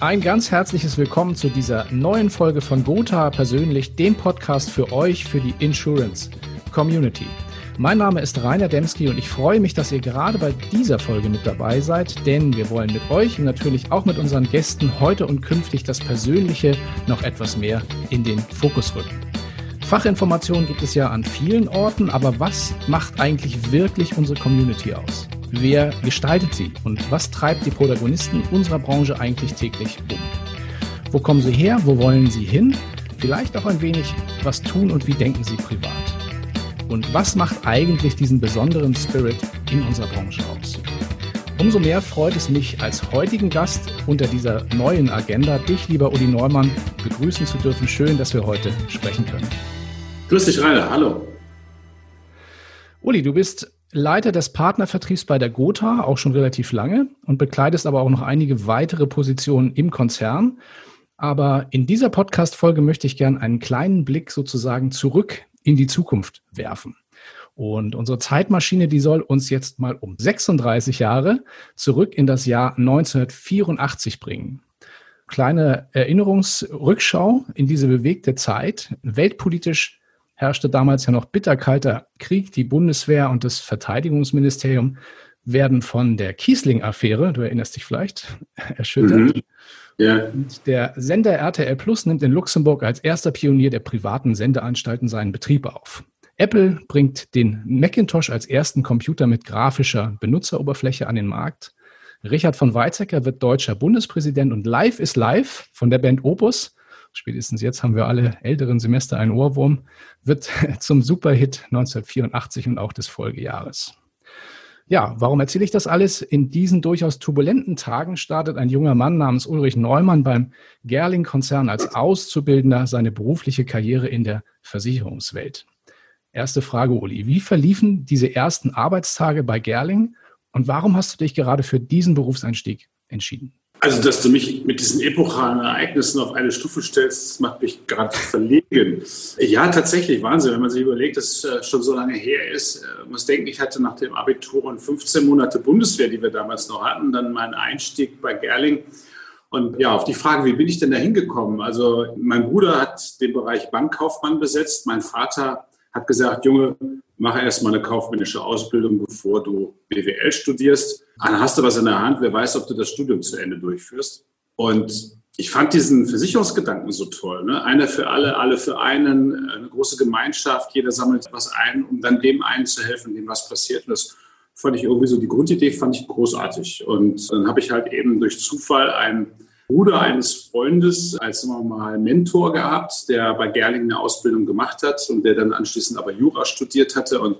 Ein ganz herzliches Willkommen zu dieser neuen Folge von Gotha persönlich, dem Podcast für euch, für die Insurance Community. Mein Name ist Rainer Demski und ich freue mich, dass ihr gerade bei dieser Folge mit dabei seid, denn wir wollen mit euch und natürlich auch mit unseren Gästen heute und künftig das Persönliche noch etwas mehr in den Fokus rücken. Fachinformationen gibt es ja an vielen Orten, aber was macht eigentlich wirklich unsere Community aus? Wer gestaltet sie und was treibt die Protagonisten unserer Branche eigentlich täglich um? Wo kommen sie her? Wo wollen sie hin? Vielleicht auch ein wenig, was tun und wie denken sie privat? Und was macht eigentlich diesen besonderen Spirit in unserer Branche aus? Umso mehr freut es mich, als heutigen Gast unter dieser neuen Agenda, dich, lieber Uli Neumann, begrüßen zu dürfen. Schön, dass wir heute sprechen können. Grüß dich, Rainer. Hallo. Uli, du bist Leiter des Partnervertriebs bei der Gotha, auch schon relativ lange und bekleidest aber auch noch einige weitere Positionen im Konzern. Aber in dieser Podcast-Folge möchte ich gern einen kleinen Blick sozusagen zurück in die Zukunft werfen. Und unsere Zeitmaschine, die soll uns jetzt mal um 36 Jahre zurück in das Jahr 1984 bringen. Kleine Erinnerungsrückschau in diese bewegte Zeit. Weltpolitisch herrschte damals ja noch bitterkalter Krieg. Die Bundeswehr und das Verteidigungsministerium werden von der Kiesling-Affäre, du erinnerst dich vielleicht, erschüttert. Mhm. Ja. Der Sender RTL Plus nimmt in Luxemburg als erster Pionier der privaten Sendeanstalten seinen Betrieb auf. Apple bringt den Macintosh als ersten Computer mit grafischer Benutzeroberfläche an den Markt. Richard von Weizsäcker wird deutscher Bundespräsident und Live is Live von der Band Opus spätestens jetzt haben wir alle älteren Semester einen Ohrwurm, wird zum Superhit 1984 und auch des Folgejahres. Ja, warum erzähle ich das alles? In diesen durchaus turbulenten Tagen startet ein junger Mann namens Ulrich Neumann beim Gerling-Konzern als Auszubildender seine berufliche Karriere in der Versicherungswelt. Erste Frage, Uli. Wie verliefen diese ersten Arbeitstage bei Gerling und warum hast du dich gerade für diesen Berufseinstieg entschieden? Also, dass du mich mit diesen epochalen Ereignissen auf eine Stufe stellst, macht mich gerade verlegen. Ja, tatsächlich Wahnsinn, wenn man sich überlegt, dass es schon so lange her ist. Man äh, muss denken, ich hatte nach dem Abitur und 15 Monate Bundeswehr, die wir damals noch hatten, dann meinen Einstieg bei Gerling. Und ja, auf die Frage, wie bin ich denn da hingekommen? Also, mein Bruder hat den Bereich Bankkaufmann besetzt, mein Vater hat gesagt, Junge, mach erst mal eine kaufmännische Ausbildung, bevor du BWL studierst. Dann hast du was in der Hand, wer weiß, ob du das Studium zu Ende durchführst. Und ich fand diesen Versicherungsgedanken so toll. Ne? Einer für alle, alle für einen, eine große Gemeinschaft, jeder sammelt was ein, um dann dem einen zu helfen, dem was passiert. Das fand ich irgendwie so, die Grundidee fand ich großartig. Und dann habe ich halt eben durch Zufall einen Bruder eines Freundes als sagen wir mal Mentor gehabt, der bei Gerling eine Ausbildung gemacht hat und der dann anschließend aber Jura studiert hatte. Und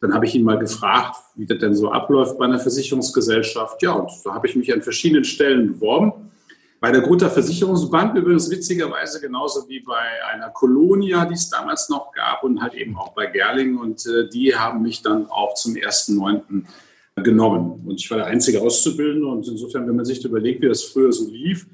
dann habe ich ihn mal gefragt, wie das denn so abläuft bei einer Versicherungsgesellschaft. Ja, und da habe ich mich an verschiedenen Stellen beworben. Bei der Guter Versicherungsbank übrigens witzigerweise genauso wie bei einer Kolonia, die es damals noch gab und halt eben auch bei Gerling. Und äh, die haben mich dann auch zum 1.9 genommen. Und ich war der einzige Auszubildende und insofern, wenn man sich überlegt, wie das früher so lief,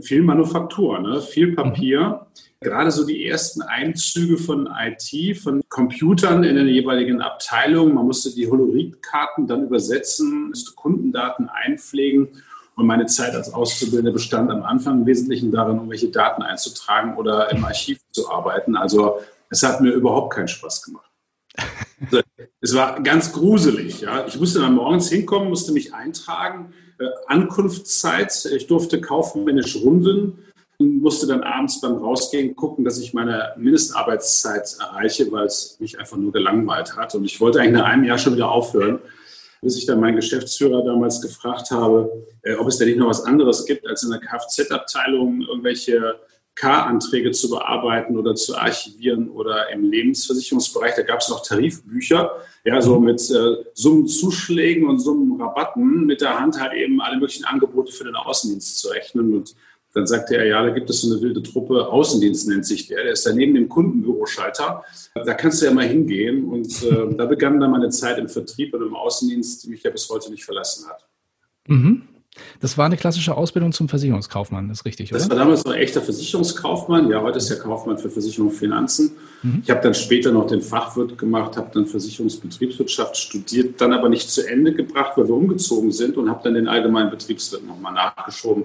viel Manufaktur, ne? viel Papier. Mhm. Gerade so die ersten Einzüge von IT, von Computern in den jeweiligen Abteilungen. Man musste die Holoritkarten dann übersetzen, musste Kundendaten einpflegen. Und meine Zeit als Auszubildender bestand am Anfang im Wesentlichen darin, irgendwelche Daten einzutragen oder im Archiv zu arbeiten. Also es hat mir überhaupt keinen Spaß gemacht. Es war ganz gruselig. Ja. Ich musste dann morgens hinkommen, musste mich eintragen. Äh, Ankunftszeit, ich durfte kaufmännisch runden und musste dann abends beim Rausgehen gucken, dass ich meine Mindestarbeitszeit erreiche, weil es mich einfach nur gelangweilt hat. Und ich wollte eigentlich nach einem Jahr schon wieder aufhören, bis ich dann meinen Geschäftsführer damals gefragt habe, äh, ob es denn nicht noch was anderes gibt, als in der Kfz-Abteilung irgendwelche K-Anträge zu bearbeiten oder zu archivieren oder im Lebensversicherungsbereich, da gab es noch Tarifbücher, ja, so mhm. mit äh, Summenzuschlägen und Summenrabatten mit der Hand halt eben alle möglichen Angebote für den Außendienst zu rechnen. Und dann sagte er, ja, da gibt es so eine wilde Truppe, Außendienst nennt sich der, der ist da neben dem Kundenbüroschalter. Da kannst du ja mal hingehen. Und äh, da begann dann meine Zeit im Vertrieb und im Außendienst, die mich ja bis heute nicht verlassen hat. Mhm. Das war eine klassische Ausbildung zum Versicherungskaufmann, das ist richtig, oder? Das war damals noch ein echter Versicherungskaufmann. Ja, heute ist er Kaufmann für Versicherung und Finanzen. Mhm. Ich habe dann später noch den Fachwirt gemacht, habe dann Versicherungsbetriebswirtschaft studiert, dann aber nicht zu Ende gebracht, weil wir umgezogen sind und habe dann den allgemeinen Betriebswirt nochmal nachgeschoben.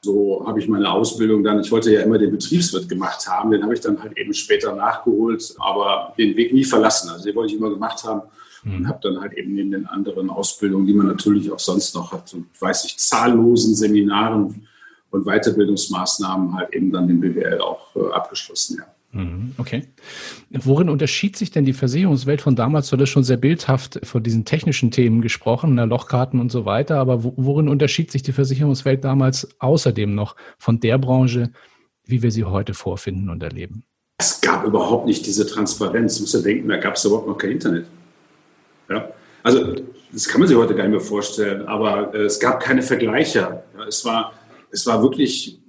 So habe ich meine Ausbildung dann, ich wollte ja immer den Betriebswirt gemacht haben, den habe ich dann halt eben später nachgeholt, aber den Weg nie verlassen. Also den wollte ich immer gemacht haben und mhm. habe dann halt eben in den anderen Ausbildungen, die man natürlich auch sonst noch hat, und weiß ich, zahllosen Seminaren und Weiterbildungsmaßnahmen halt eben dann den BWL auch äh, abgeschlossen, ja. Mhm, okay. Worin unterschied sich denn die Versicherungswelt von damals? Du hattest schon sehr bildhaft von diesen technischen Themen gesprochen, ne, Lochkarten und so weiter, aber worin unterschied sich die Versicherungswelt damals außerdem noch von der Branche, wie wir sie heute vorfinden und erleben? Es gab überhaupt nicht diese Transparenz. Du musst ja denken, da gab es überhaupt noch kein Internet. Ja? Also, das kann man sich heute gar nicht mehr vorstellen, aber äh, es gab keine Vergleiche. Ja? Es, war, es war wirklich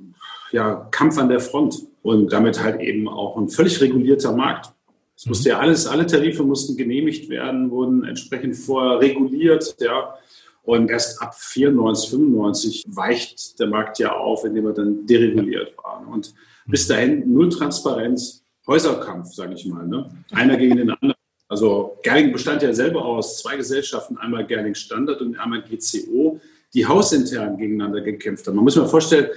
ja, Kampf an der Front und damit halt eben auch ein völlig regulierter Markt. Es musste ja alles, alle Tarife mussten genehmigt werden, wurden entsprechend vorher reguliert, ja. Und erst ab 94, 95 weicht der Markt ja auf, indem er dann dereguliert war. Und bis dahin null Transparenz, Häuserkampf, sage ich mal. Ne? Einer gegen den anderen. Also Gerling bestand ja selber aus zwei Gesellschaften, einmal Gerling Standard und einmal GCO, die hausintern gegeneinander gekämpft haben. Man muss sich mal vorstellen,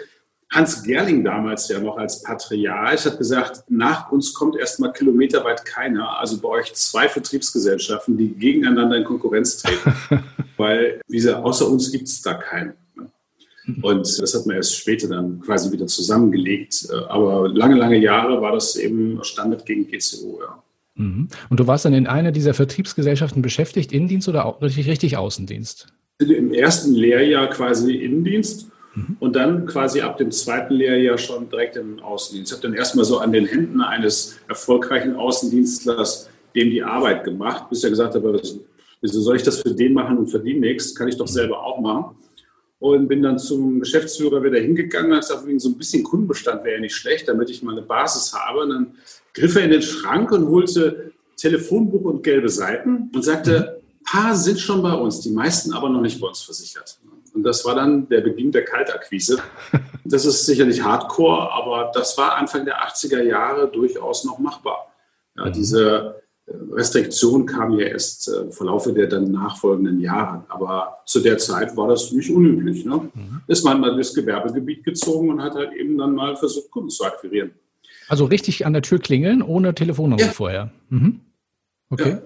Hans Gerling damals ja noch als Patriarch hat gesagt, nach uns kommt erstmal kilometerweit keiner. Also bei euch zwei Vertriebsgesellschaften, die gegeneinander in Konkurrenz treten. Weil diese, außer uns gibt es da keinen. Und das hat man erst später dann quasi wieder zusammengelegt. Aber lange, lange Jahre war das eben Standard gegen GCO, ja. Mhm. Und du warst dann in einer dieser Vertriebsgesellschaften beschäftigt, Innendienst oder richtig, richtig Außendienst? Im ersten Lehrjahr quasi Innendienst Mhm. Und dann quasi ab dem zweiten Lehrjahr schon direkt im Außendienst. Ich habe dann erstmal so an den Händen eines erfolgreichen Außendienstlers dem die Arbeit gemacht, bis er gesagt hat, wieso soll ich das für den machen und verdiene nichts? Kann ich doch selber auch machen. Und bin dann zum Geschäftsführer wieder hingegangen und gesagt, so ein bisschen Kundenbestand wäre ja nicht schlecht, damit ich mal eine Basis habe. Und dann griff er in den Schrank und holte Telefonbuch und gelbe Seiten und sagte, ein paar sind schon bei uns, die meisten aber noch nicht bei uns versichert. Und das war dann der Beginn der Kaltakquise. Das ist sicherlich Hardcore, aber das war Anfang der 80er Jahre durchaus noch machbar. Ja, mhm. diese äh, Restriktion kam ja erst äh, im Verlaufe der dann nachfolgenden Jahre. Aber zu der Zeit war das nicht unüblich. Ne? Mhm. Ist man mal durchs Gewerbegebiet gezogen und hat halt eben dann mal versucht, Kunden zu akquirieren. Also richtig an der Tür klingeln, ohne Telefonnummer ja. vorher. Mhm. Okay. Ja.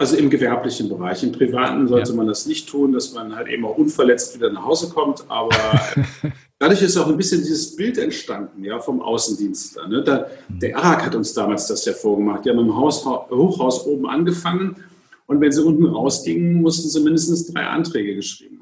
Also im gewerblichen Bereich. Im privaten sollte ja. man das nicht tun, dass man halt eben auch unverletzt wieder nach Hause kommt. Aber dadurch ist auch ein bisschen dieses Bild entstanden, ja, vom Außendienstler. Ne? Da, der ARAG hat uns damals das ja vorgemacht. Die haben im Haus, Hochhaus oben angefangen und wenn sie unten rausgingen, mussten sie mindestens drei Anträge geschrieben?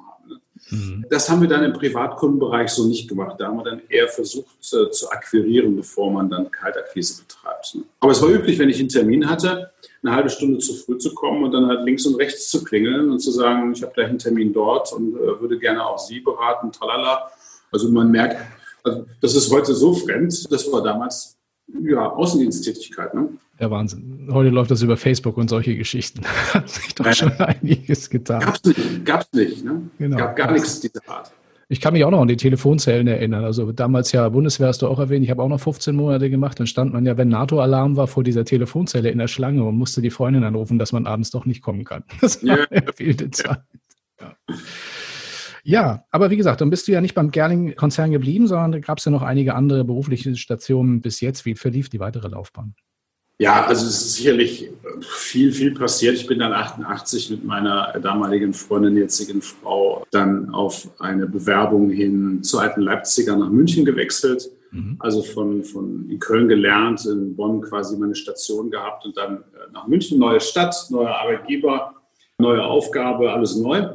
Mhm. Das haben wir dann im Privatkundenbereich so nicht gemacht. Da haben wir dann eher versucht äh, zu akquirieren, bevor man dann Kaltakquise betreibt. Ne? Aber es war üblich, wenn ich einen Termin hatte, eine halbe Stunde zu früh zu kommen und dann halt links und rechts zu klingeln und zu sagen, ich habe gleich einen Termin dort und äh, würde gerne auch Sie beraten, tralala. Also man merkt, also das ist heute so fremd, das war damals ja, Außendiensttätigkeit. Ne? Ja, Wahnsinn. Heute läuft das über Facebook und solche Geschichten. Hat sich doch schon einiges getan. Gab's nicht, gab's nicht. Ne? Genau. Gab gar nichts dieser Art. Ich kann mich auch noch an die Telefonzellen erinnern. Also damals ja Bundeswehr hast du auch erwähnt. Ich habe auch noch 15 Monate gemacht. Dann stand man ja, wenn NATO-Alarm war, vor dieser Telefonzelle in der Schlange und musste die Freundin anrufen, dass man abends doch nicht kommen kann. Das war ja. eine wilde Zeit. Ja. Ja. aber wie gesagt, dann bist du ja nicht beim Gerling-Konzern geblieben, sondern da gab es ja noch einige andere berufliche Stationen bis jetzt. Wie verlief die weitere Laufbahn? Ja, also es ist sicherlich viel, viel passiert. Ich bin dann 88 mit meiner damaligen Freundin, jetzigen Frau, dann auf eine Bewerbung hin zur alten Leipziger nach München gewechselt. Mhm. Also von, von in Köln gelernt, in Bonn quasi meine Station gehabt und dann äh, nach München, neue Stadt, neuer Arbeitgeber, neue Aufgabe, alles neu.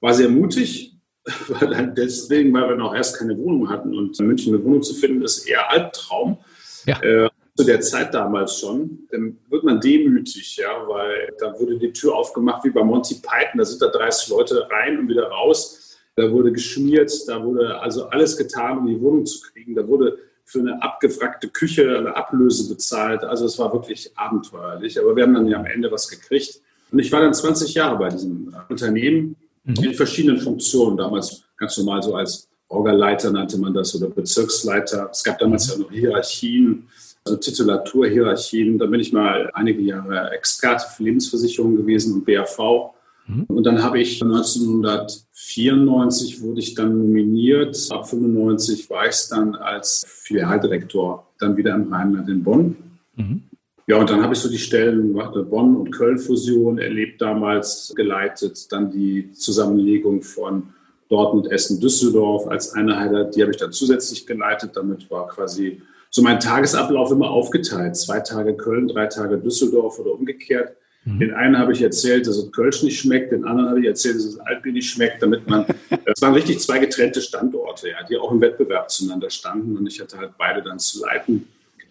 War sehr mutig, deswegen, weil wir noch erst keine Wohnung hatten und in München eine Wohnung zu finden, ist eher Albtraum. Ja. Äh, zu der Zeit damals schon, dann wird man demütig, ja, weil da wurde die Tür aufgemacht wie bei Monty Python, da sind da 30 Leute rein und wieder raus. Da wurde geschmiert, da wurde also alles getan, um die Wohnung zu kriegen. Da wurde für eine abgewrackte Küche eine Ablöse bezahlt. Also es war wirklich abenteuerlich. Aber wir haben dann ja am Ende was gekriegt. Und ich war dann 20 Jahre bei diesem Unternehmen mhm. in verschiedenen Funktionen. Damals ganz normal so als Orgaleiter nannte man das oder Bezirksleiter. Es gab damals ja noch Hierarchien also Titulaturhierarchien. Da bin ich mal einige Jahre Experte für Lebensversicherungen gewesen und BAV. Mhm. Und dann habe ich 1994 wurde ich dann nominiert. Ab 95 war ich dann als Filialdirektor dann wieder im Rheinland in Bonn. Mhm. Ja, und dann habe ich so die Stellen Bonn und Köln Fusion erlebt damals, geleitet, dann die Zusammenlegung von Dortmund, Essen, Düsseldorf als Einheit, die habe ich dann zusätzlich geleitet. Damit war quasi so mein Tagesablauf immer aufgeteilt. Zwei Tage Köln, drei Tage Düsseldorf oder umgekehrt. Mhm. Den einen habe ich erzählt, dass es Kölsch nicht schmeckt, den anderen habe ich erzählt, dass es Altbier nicht schmeckt, damit man, das waren richtig zwei getrennte Standorte, ja, die auch im Wettbewerb zueinander standen und ich hatte halt beide dann zu leiten.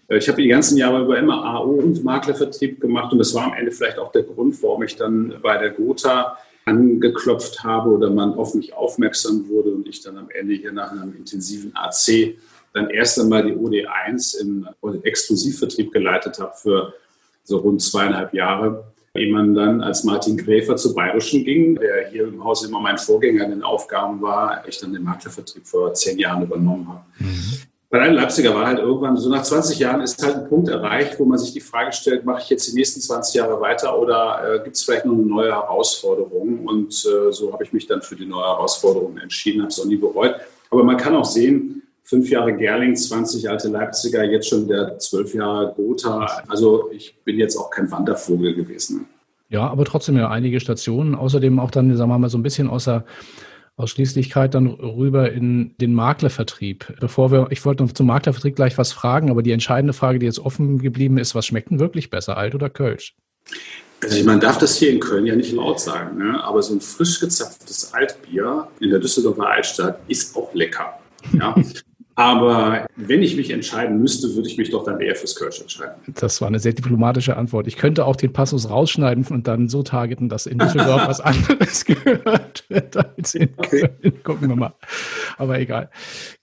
Äh, ich habe die ganzen Jahre über immer AO und Maklervertrieb gemacht und das war am Ende vielleicht auch der Grund, warum ich dann bei der Gotha angeklopft habe oder man auf mich aufmerksam wurde und ich dann am Ende hier nach einem intensiven AC dann erst einmal die OD1 im Exklusivvertrieb geleitet habe für so rund zweieinhalb Jahre ehe man dann als Martin Gräfer zur Bayerischen ging, der hier im Haus immer mein Vorgänger in den Aufgaben war, ich dann den Maklervertrieb vor zehn Jahren übernommen habe. Mhm. Bei einem Leipziger war halt irgendwann, so nach 20 Jahren ist halt ein Punkt erreicht, wo man sich die Frage stellt, mache ich jetzt die nächsten 20 Jahre weiter oder äh, gibt es vielleicht noch eine neue Herausforderung? Und äh, so habe ich mich dann für die neue Herausforderung entschieden, habe es auch nie bereut. Aber man kann auch sehen, fünf Jahre Gerling, 20 alte Leipziger, jetzt schon der zwölf Jahre Gotha. Also ich bin jetzt auch kein Wandervogel gewesen. Ja, aber trotzdem ja einige Stationen. Außerdem auch dann, sagen wir mal, so ein bisschen außer Ausschließlichkeit dann rüber in den Maklervertrieb. Bevor wir, ich wollte noch zum Maklervertrieb gleich was fragen, aber die entscheidende Frage, die jetzt offen geblieben ist, was schmeckt denn wirklich besser, Alt oder Kölsch? Also man darf das hier in Köln ja nicht laut sagen, ne? aber so ein frisch gezapftes Altbier in der Düsseldorfer Altstadt ist auch lecker. Ja? Aber wenn ich mich entscheiden müsste, würde ich mich doch dann eher fürs Kölsch entscheiden. Das war eine sehr diplomatische Antwort. Ich könnte auch den Passus rausschneiden und dann so targeten, dass in Düsseldorf was anderes gehört wird als in okay. Köln. Gucken wir mal. Aber egal.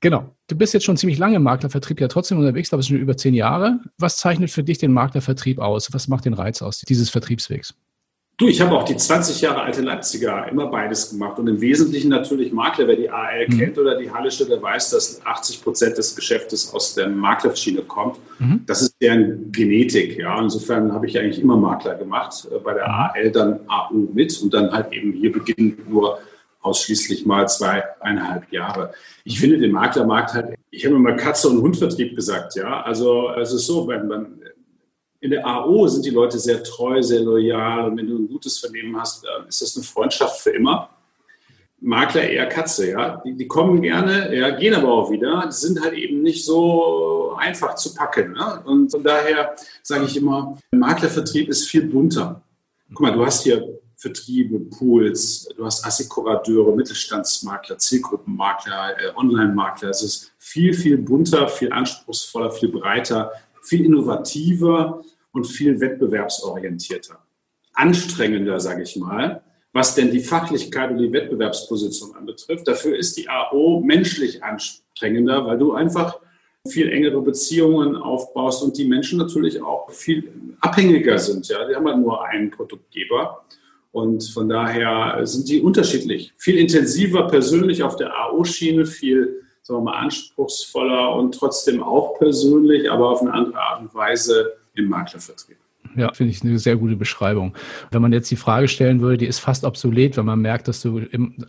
Genau. Du bist jetzt schon ziemlich lange im Maklervertrieb ja trotzdem unterwegs, glaube ich schon über zehn Jahre. Was zeichnet für dich den Maklervertrieb aus? Was macht den Reiz aus dieses Vertriebswegs? Du, ich habe auch die 20 Jahre alte Leipziger immer beides gemacht und im Wesentlichen natürlich Makler. Wer die AL mhm. kennt oder die Hallische, der weiß, dass 80 Prozent des Geschäftes aus der Maklerschiene kommt. Mhm. Das ist deren Genetik. Ja. Insofern habe ich eigentlich immer Makler gemacht. Äh, bei der mhm. AL dann AU mit und dann halt eben hier beginnend nur ausschließlich mal zweieinhalb Jahre. Ich finde den Maklermarkt halt, ich habe immer Katze- und Hundvertrieb gesagt, ja. Also es ist so, wenn man in der AO sind die Leute sehr treu, sehr loyal und wenn du ein gutes Vernehmen hast, ist das eine Freundschaft für immer. Makler eher Katze, ja. Die, die kommen gerne, ja, gehen aber auch wieder. Die sind halt eben nicht so einfach zu packen. Ne? Und von daher sage ich immer, Maklervertrieb ist viel bunter. Guck mal, du hast hier Vertriebe, Pools, du hast Assekurateure, Mittelstandsmakler, Zielgruppenmakler, äh, Online-Makler. Es ist viel, viel bunter, viel anspruchsvoller, viel breiter, viel innovativer und viel wettbewerbsorientierter. Anstrengender, sage ich mal, was denn die Fachlichkeit und die Wettbewerbsposition anbetrifft. Dafür ist die AO menschlich anstrengender, weil du einfach viel engere Beziehungen aufbaust und die Menschen natürlich auch viel abhängiger sind. Ja, die haben halt nur einen Produktgeber. Und von daher sind die unterschiedlich. Viel intensiver persönlich auf der AO-Schiene, viel sagen wir mal, anspruchsvoller und trotzdem auch persönlich, aber auf eine andere Art und Weise im Maklervertrieb. Ja, finde ich eine sehr gute Beschreibung. Wenn man jetzt die Frage stellen würde, die ist fast obsolet, wenn man merkt, dass du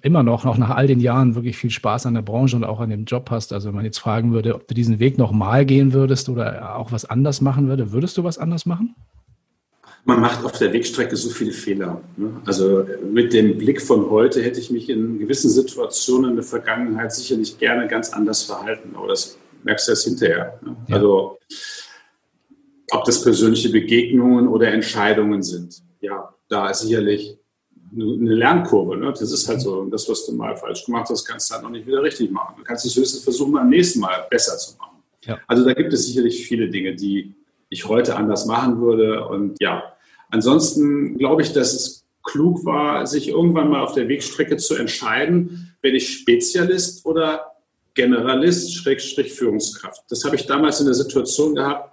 immer noch, noch nach all den Jahren wirklich viel Spaß an der Branche und auch an dem Job hast. Also wenn man jetzt fragen würde, ob du diesen Weg nochmal gehen würdest oder auch was anders machen würde, würdest du was anders machen? man macht auf der Wegstrecke so viele Fehler. Ne? Also mit dem Blick von heute hätte ich mich in gewissen Situationen in der Vergangenheit sicherlich gerne ganz anders verhalten, aber das merkst du erst hinterher. Ne? Ja. Also ob das persönliche Begegnungen oder Entscheidungen sind. Ja, da ist sicherlich eine Lernkurve. Ne? Das ist halt so, das, was du mal falsch gemacht hast, kannst du halt noch nicht wieder richtig machen. Du kannst es höchstens versuchen, beim nächsten Mal besser zu machen. Ja. Also da gibt es sicherlich viele Dinge, die ich heute anders machen würde. Und ja, ansonsten glaube ich, dass es klug war, sich irgendwann mal auf der Wegstrecke zu entscheiden, bin ich Spezialist oder Generalist, Schrägstrich Führungskraft. Das habe ich damals in der Situation gehabt,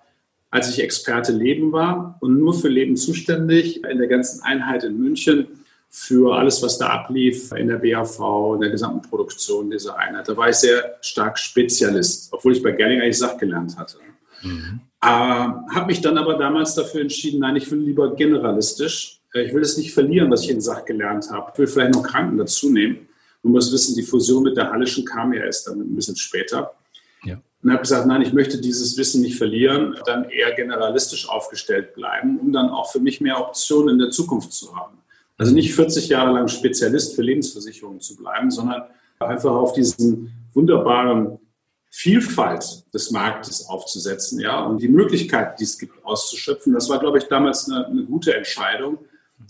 als ich Experte Leben war und nur für Leben zuständig in der ganzen Einheit in München für alles, was da ablief in der BAV, in der gesamten Produktion dieser Einheit. Da war ich sehr stark Spezialist, obwohl ich bei Gerling eigentlich Sach gelernt hatte. Mhm. Äh, habe mich dann aber damals dafür entschieden, nein, ich will lieber generalistisch äh, ich will es nicht verlieren, was ich in Sach gelernt habe. Ich will vielleicht noch Kranken dazu nehmen. Man muss wissen, die Fusion mit der Hallischen kam ja erst dann ein bisschen später. Und habe gesagt, nein, ich möchte dieses Wissen nicht verlieren, dann eher generalistisch aufgestellt bleiben, um dann auch für mich mehr Optionen in der Zukunft zu haben. Also nicht 40 Jahre lang Spezialist für Lebensversicherungen zu bleiben, sondern einfach auf diesen wunderbaren Vielfalt des Marktes aufzusetzen, ja, und die Möglichkeit, die es gibt, auszuschöpfen. Das war, glaube ich, damals eine, eine, gute Entscheidung,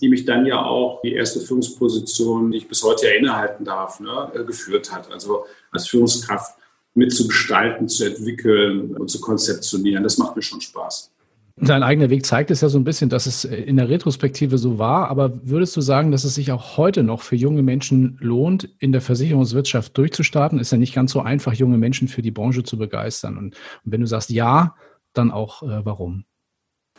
die mich dann ja auch die erste Führungsposition, die ich bis heute ja innehalten darf, ne, geführt hat. Also als Führungskraft mitzugestalten, zu entwickeln und zu konzeptionieren. Das macht mir schon Spaß. Dein eigener Weg zeigt es ja so ein bisschen, dass es in der Retrospektive so war. Aber würdest du sagen, dass es sich auch heute noch für junge Menschen lohnt, in der Versicherungswirtschaft durchzustarten? Ist ja nicht ganz so einfach, junge Menschen für die Branche zu begeistern. Und, wenn du sagst ja, dann auch äh, warum?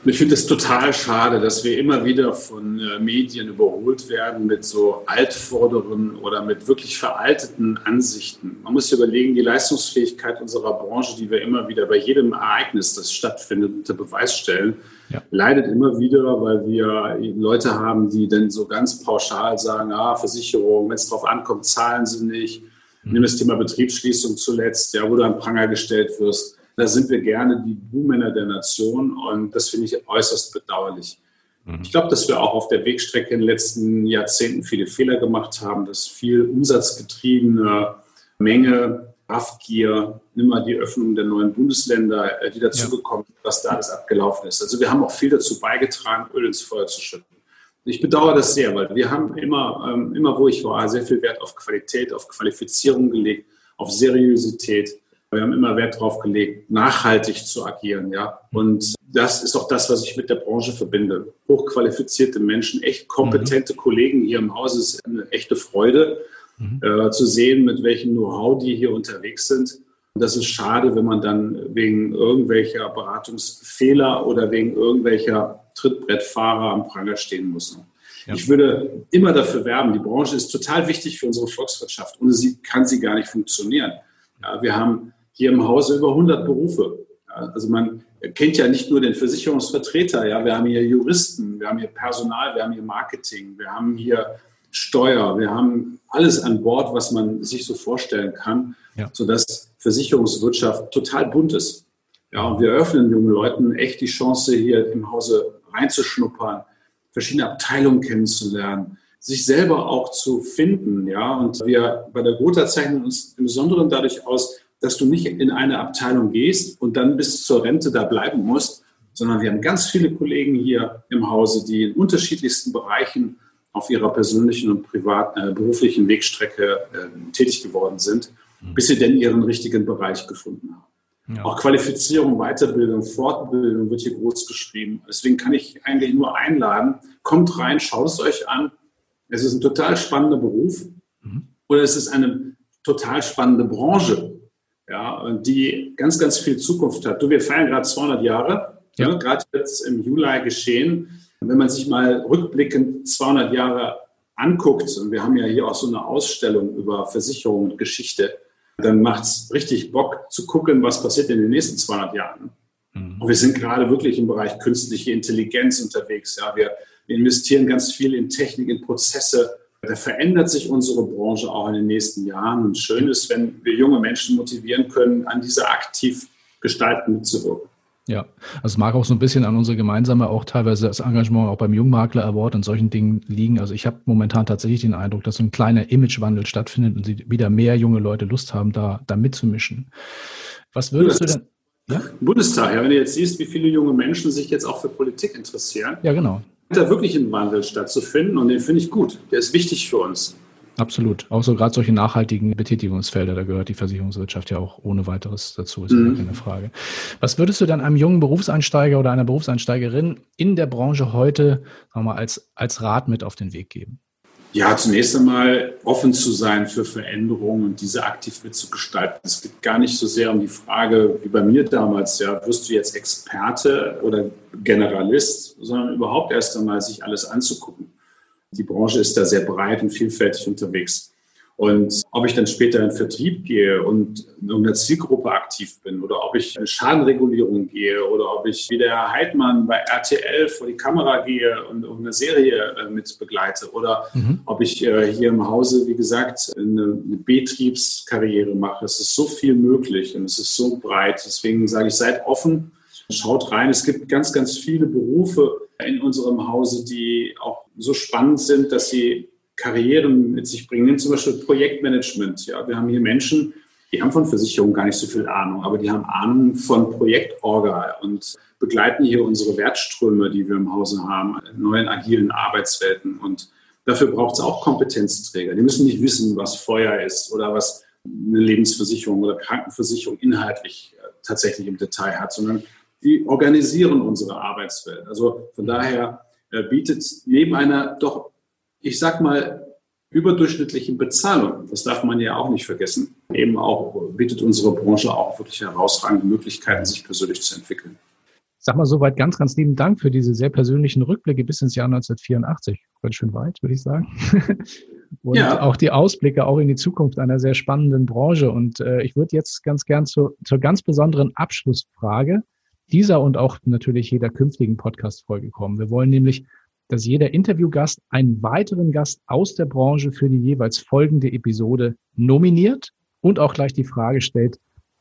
Ich finde es total schade, dass wir immer wieder von äh, Medien überholt werden mit so altvorderen oder mit wirklich veralteten Ansichten. Man muss sich überlegen, die Leistungsfähigkeit unserer Branche, die wir immer wieder bei jedem Ereignis, das stattfindet, unter Beweis stellen, ja. leidet immer wieder, weil wir Leute haben, die dann so ganz pauschal sagen, ah, Versicherung, wenn es drauf ankommt, zahlen sie nicht. Mhm. Nimm das Thema Betriebsschließung zuletzt, ja, wo du an Pranger gestellt wirst da sind wir gerne die Buhmänner der Nation und das finde ich äußerst bedauerlich. Mhm. Ich glaube, dass wir auch auf der Wegstrecke in den letzten Jahrzehnten viele Fehler gemacht haben, dass viel umsatzgetriebene Menge, Raffgier, nimm mal die Öffnung der neuen Bundesländer, äh, die dazugekommen ja. was da alles abgelaufen ist. Also wir haben auch viel dazu beigetragen, Öl ins Feuer zu schütten. Ich bedauere das sehr, weil wir haben immer, ähm, immer wo ich war, sehr viel Wert auf Qualität, auf Qualifizierung gelegt, auf Seriosität. Wir haben immer Wert darauf gelegt, nachhaltig zu agieren, ja. Und das ist auch das, was ich mit der Branche verbinde. Hochqualifizierte Menschen, echt kompetente mhm. Kollegen hier im Haus ist eine echte Freude, mhm. äh, zu sehen, mit welchem Know-how die hier unterwegs sind. Und das ist schade, wenn man dann wegen irgendwelcher Beratungsfehler oder wegen irgendwelcher Trittbrettfahrer am Pranger stehen muss. Ja. Ich würde immer dafür werben, die Branche ist total wichtig für unsere Volkswirtschaft. Ohne sie kann sie gar nicht funktionieren. Ja, wir haben hier im Hause über 100 Berufe. Also man kennt ja nicht nur den Versicherungsvertreter, ja, wir haben hier Juristen, wir haben hier Personal, wir haben hier Marketing, wir haben hier Steuer, wir haben alles an Bord, was man sich so vorstellen kann, ja. sodass Versicherungswirtschaft total bunt ist. Ja, und wir eröffnen jungen Leuten echt die Chance, hier im Hause reinzuschnuppern, verschiedene Abteilungen kennenzulernen, sich selber auch zu finden. Ja, und wir bei der Gotha zeichnen uns im Besonderen dadurch aus, dass du nicht in eine Abteilung gehst und dann bis zur Rente da bleiben musst, sondern wir haben ganz viele Kollegen hier im Hause, die in unterschiedlichsten Bereichen auf ihrer persönlichen und privat, äh, beruflichen Wegstrecke äh, tätig geworden sind, mhm. bis sie denn ihren richtigen Bereich gefunden haben. Ja. Auch Qualifizierung, Weiterbildung, Fortbildung wird hier groß geschrieben. Deswegen kann ich eigentlich nur einladen, kommt rein, schaut es euch an. Es ist ein total spannender Beruf mhm. oder es ist eine total spannende Branche ja, und die ganz, ganz viel Zukunft hat. Du, wir feiern gerade 200 Jahre, ja. ne, gerade jetzt im Juli geschehen. wenn man sich mal rückblickend 200 Jahre anguckt, und wir haben ja hier auch so eine Ausstellung über Versicherung und Geschichte, dann macht es richtig Bock zu gucken, was passiert in den nächsten 200 Jahren. Mhm. Und wir sind gerade wirklich im Bereich künstliche Intelligenz unterwegs. Ja, wir, wir investieren ganz viel in Technik, in Prozesse, da verändert sich unsere Branche auch in den nächsten Jahren. Und schön ist, wenn wir junge Menschen motivieren können, an dieser aktiv Gestalten mitzuwirken. Ja, also es mag auch so ein bisschen an unsere gemeinsame, auch teilweise das Engagement auch beim Jungmakler Award und solchen Dingen liegen. Also ich habe momentan tatsächlich den Eindruck, dass so ein kleiner Imagewandel stattfindet und sie wieder mehr junge Leute Lust haben, da, da mitzumischen. Was würdest du denn? Ja? Bundestag, ja, wenn du jetzt siehst, wie viele junge Menschen sich jetzt auch für Politik interessieren. Ja, genau da wirklich ein Wandel stattzufinden und den finde ich gut. Der ist wichtig für uns. Absolut. Auch so gerade solche nachhaltigen Betätigungsfelder, da gehört die Versicherungswirtschaft ja auch ohne weiteres dazu, ist mhm. keine Frage. Was würdest du dann einem jungen Berufseinsteiger oder einer Berufseinsteigerin in der Branche heute sagen wir mal, als, als Rat mit auf den Weg geben? Ja, zunächst einmal offen zu sein für Veränderungen und diese aktiv mitzugestalten. Es geht gar nicht so sehr um die Frage, wie bei mir damals, ja, wirst du jetzt Experte oder Generalist, sondern überhaupt erst einmal sich alles anzugucken. Die Branche ist da sehr breit und vielfältig unterwegs. Und ob ich dann später in Vertrieb gehe und in irgendeiner Zielgruppe aktiv bin oder ob ich in Schadenregulierung gehe oder ob ich wie der Heidmann bei RTL vor die Kamera gehe und irgendeine Serie äh, mit begleite oder mhm. ob ich äh, hier im Hause, wie gesagt, eine, eine Betriebskarriere mache. Es ist so viel möglich und es ist so breit. Deswegen sage ich, seid offen, schaut rein. Es gibt ganz, ganz viele Berufe in unserem Hause, die auch so spannend sind, dass sie Karrieren mit sich bringen. Nehmen zum Beispiel Projektmanagement. Ja, wir haben hier Menschen, die haben von Versicherungen gar nicht so viel Ahnung, aber die haben Ahnung von Projektorga und begleiten hier unsere Wertströme, die wir im Hause haben, in neuen agilen Arbeitswelten. Und dafür braucht es auch Kompetenzträger. Die müssen nicht wissen, was Feuer ist oder was eine Lebensversicherung oder Krankenversicherung inhaltlich äh, tatsächlich im Detail hat, sondern die organisieren unsere Arbeitswelt. Also von daher äh, bietet neben einer doch ich sag mal, überdurchschnittlichen Bezahlung. Das darf man ja auch nicht vergessen. Eben auch bietet unsere Branche auch wirklich herausragende Möglichkeiten, sich persönlich zu entwickeln. Sag mal soweit ganz, ganz lieben Dank für diese sehr persönlichen Rückblicke bis ins Jahr 1984. Ganz schön weit, würde ich sagen. Und ja. auch die Ausblicke auch in die Zukunft einer sehr spannenden Branche. Und äh, ich würde jetzt ganz gern zu, zur ganz besonderen Abschlussfrage dieser und auch natürlich jeder künftigen Podcast-Folge kommen. Wir wollen nämlich dass jeder Interviewgast einen weiteren Gast aus der Branche für die jeweils folgende Episode nominiert und auch gleich die Frage stellt,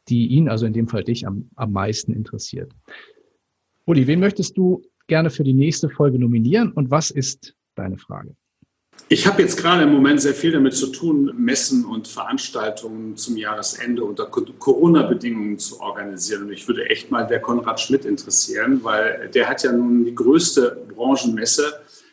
die ihn, also in dem Fall dich, am, am meisten interessiert. Uli, wen möchtest du gerne für die nächste Folge nominieren und was ist deine Frage? Ich habe jetzt gerade im Moment sehr viel damit zu tun, Messen und Veranstaltungen zum Jahresende unter Corona-Bedingungen zu organisieren. Und ich würde echt mal der Konrad Schmidt interessieren, weil der hat ja nun die größte Branchenmesse,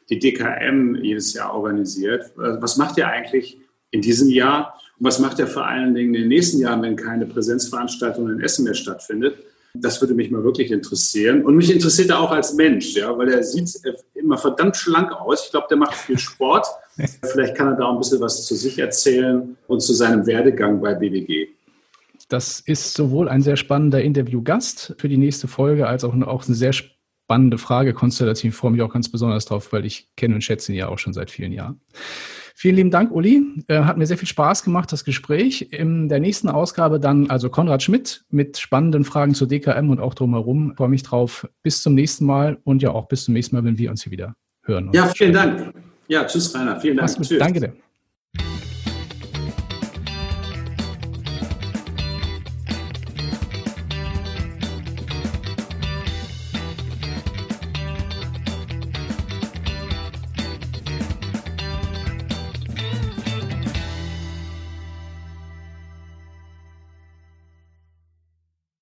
die DKM, jedes Jahr organisiert. Was macht er eigentlich in diesem Jahr? Und was macht er vor allen Dingen in den nächsten Jahren, wenn keine Präsenzveranstaltung in Essen mehr stattfindet? Das würde mich mal wirklich interessieren. Und mich interessiert er auch als Mensch, ja, weil er sieht immer verdammt schlank aus. Ich glaube, der macht viel Sport. Vielleicht kann er da ein bisschen was zu sich erzählen und zu seinem Werdegang bei BWG. Das ist sowohl ein sehr spannender Interviewgast für die nächste Folge, als auch, auch eine sehr spannende Fragekonstellation. Ich freue mich auch ganz besonders drauf, weil ich kenne und schätze ihn ja auch schon seit vielen Jahren. Vielen lieben Dank, Uli. Äh, hat mir sehr viel Spaß gemacht, das Gespräch. In der nächsten Ausgabe dann also Konrad Schmidt mit spannenden Fragen zur DKM und auch drumherum. Ich freue mich drauf. Bis zum nächsten Mal und ja auch bis zum nächsten Mal, wenn wir uns hier wieder hören. Ja, vielen Dank. Ja, tschüss, Rainer. Vielen Dank. Tschüss. Danke dir.